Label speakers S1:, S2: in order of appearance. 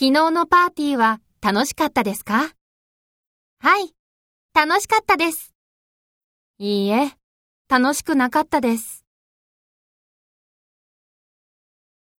S1: 昨日のパーティーは楽しかったですか？はい、楽しかったです。いいえ、楽しくなかったです。